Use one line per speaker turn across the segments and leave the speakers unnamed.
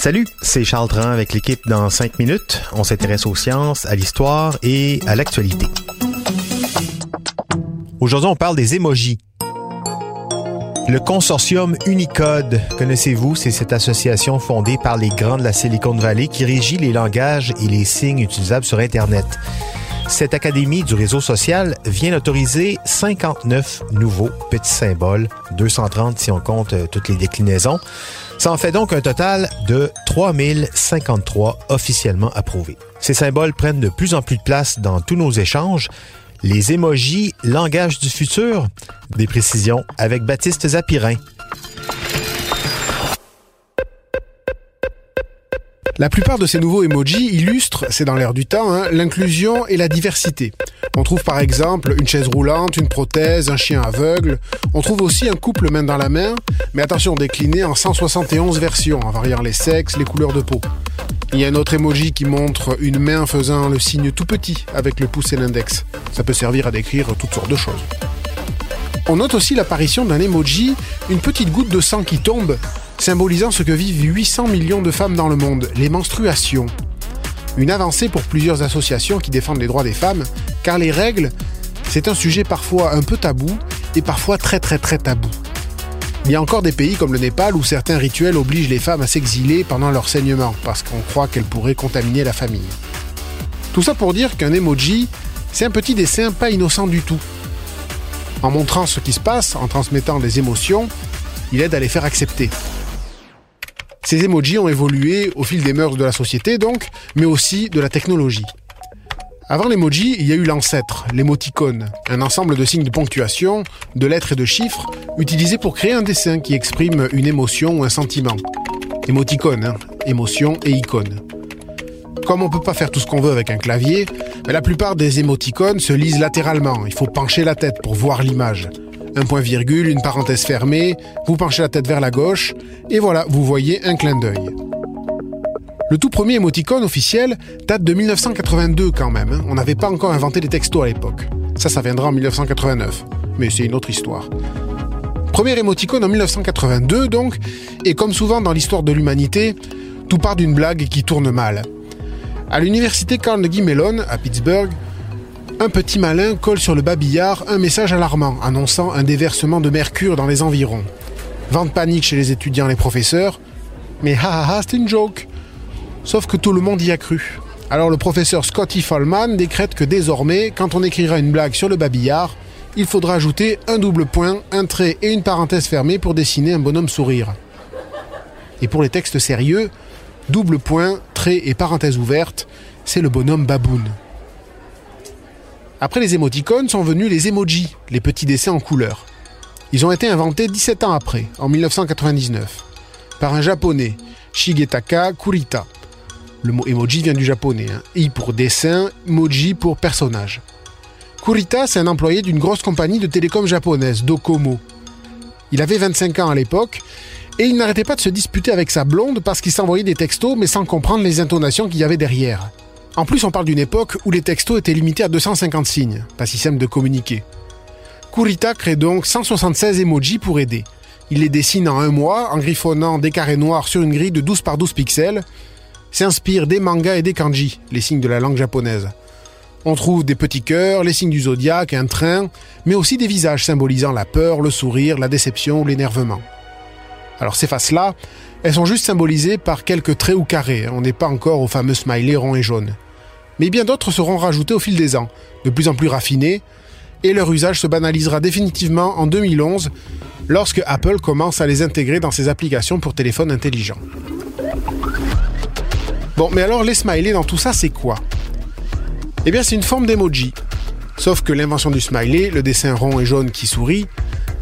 Salut, c'est Charles Dran avec l'équipe dans 5 minutes. On s'intéresse aux sciences, à l'histoire et à l'actualité. Aujourd'hui, on parle des émojis. Le consortium Unicode, connaissez-vous, c'est cette association fondée par les grands de la Silicon Valley qui régit les langages et les signes utilisables sur Internet. Cette académie du réseau social vient d'autoriser 59 nouveaux petits symboles, 230 si on compte euh, toutes les déclinaisons. Ça en fait donc un total de 3053 officiellement approuvés. Ces symboles prennent de plus en plus de place dans tous nos échanges. Les émojis, langage du futur, des précisions avec Baptiste Zapirin.
La plupart de ces nouveaux emojis illustrent, c'est dans l'air du temps, hein, l'inclusion et la diversité. On trouve par exemple une chaise roulante, une prothèse, un chien aveugle. On trouve aussi un couple main dans la main, mais attention décliné en 171 versions, en variant les sexes, les couleurs de peau. Il y a un autre emoji qui montre une main faisant le signe tout petit avec le pouce et l'index. Ça peut servir à décrire toutes sortes de choses. On note aussi l'apparition d'un emoji, une petite goutte de sang qui tombe symbolisant ce que vivent 800 millions de femmes dans le monde, les menstruations. Une avancée pour plusieurs associations qui défendent les droits des femmes, car les règles, c'est un sujet parfois un peu tabou et parfois très très très tabou. Il y a encore des pays comme le Népal où certains rituels obligent les femmes à s'exiler pendant leur saignement parce qu'on croit qu'elles pourraient contaminer la famille. Tout ça pour dire qu'un emoji, c'est un petit dessin pas innocent du tout. En montrant ce qui se passe, en transmettant des émotions, il aide à les faire accepter. Ces emojis ont évolué au fil des mœurs de la société donc, mais aussi de la technologie. Avant l'emoji, il y a eu l'ancêtre, l'émoticône, un ensemble de signes de ponctuation, de lettres et de chiffres utilisés pour créer un dessin qui exprime une émotion ou un sentiment. Émoticône, hein, émotion et icône. Comme on peut pas faire tout ce qu'on veut avec un clavier, la plupart des émoticônes se lisent latéralement. Il faut pencher la tête pour voir l'image un point virgule, une parenthèse fermée, vous penchez la tête vers la gauche, et voilà, vous voyez un clin d'œil. Le tout premier émoticône officiel date de 1982 quand même, hein. on n'avait pas encore inventé les textos à l'époque. Ça, ça viendra en 1989, mais c'est une autre histoire. Premier émoticône en 1982 donc, et comme souvent dans l'histoire de l'humanité, tout part d'une blague qui tourne mal. À l'université Carnegie Mellon, à Pittsburgh, un petit malin colle sur le babillard un message alarmant annonçant un déversement de mercure dans les environs. Vent de panique chez les étudiants et les professeurs, mais ha ha ha, c'est une joke. Sauf que tout le monde y a cru. Alors le professeur Scotty Fallman décrète que désormais, quand on écrira une blague sur le babillard, il faudra ajouter un double point, un trait et une parenthèse fermée pour dessiner un bonhomme sourire. Et pour les textes sérieux, double point, trait et parenthèse ouverte, c'est le bonhomme baboune. Après les émoticônes sont venus les emojis, les petits dessins en couleur. Ils ont été inventés 17 ans après, en 1999, par un japonais, Shigetaka Kurita. Le mot emoji vient du japonais, hein. I pour dessin, moji pour personnage. Kurita, c'est un employé d'une grosse compagnie de télécom japonaise, Docomo. Il avait 25 ans à l'époque et il n'arrêtait pas de se disputer avec sa blonde parce qu'il s'envoyait des textos mais sans comprendre les intonations qu'il y avait derrière. En plus, on parle d'une époque où les textos étaient limités à 250 signes, pas si simple de communiquer. Kurita crée donc 176 emojis pour aider. Il les dessine en un mois en griffonnant des carrés noirs sur une grille de 12 par 12 pixels. S'inspire des mangas et des kanji, les signes de la langue japonaise. On trouve des petits cœurs, les signes du zodiaque, un train, mais aussi des visages symbolisant la peur, le sourire, la déception ou l'énervement. Alors ces faces-là, elles sont juste symbolisées par quelques traits ou carrés, on n'est pas encore au fameux smiley rond et jaune mais bien d'autres seront rajoutés au fil des ans, de plus en plus raffinés, et leur usage se banalisera définitivement en 2011 lorsque Apple commence à les intégrer dans ses applications pour téléphone intelligent. Bon, mais alors les smileys dans tout ça, c'est quoi? Eh bien, c'est une forme d'emoji. Sauf que l'invention du smiley, le dessin rond et jaune qui sourit,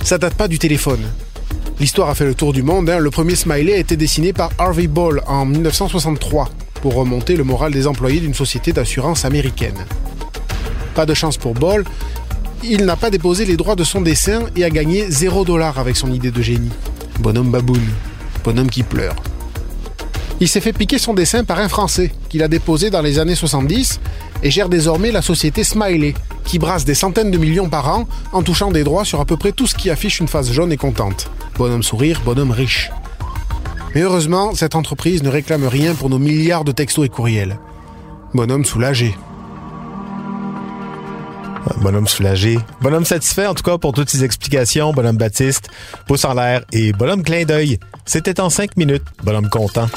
ça date pas du téléphone. L'histoire a fait le tour du monde. hein. Le premier smiley a été dessiné par Harvey Ball en 1963 pour remonter le moral des employés d'une société d'assurance américaine. Pas de chance pour Ball, il n'a pas déposé les droits de son dessin et a gagné 0 dollar avec son idée de génie. Bonhomme baboune, bonhomme qui pleure. Il s'est fait piquer son dessin par un Français qu'il a déposé dans les années 70 et gère désormais la société Smiley, qui brasse des centaines de millions par an en touchant des droits sur à peu près tout ce qui affiche une face jaune et contente. Bonhomme sourire, bonhomme riche. Mais heureusement, cette entreprise ne réclame rien pour nos milliards de textos et courriels. Bonhomme soulagé.
Bonhomme soulagé. Bonhomme satisfait, en tout cas, pour toutes ces explications. Bonhomme Baptiste, pouce en l'air et bonhomme clin d'œil. C'était en cinq minutes. Bonhomme content.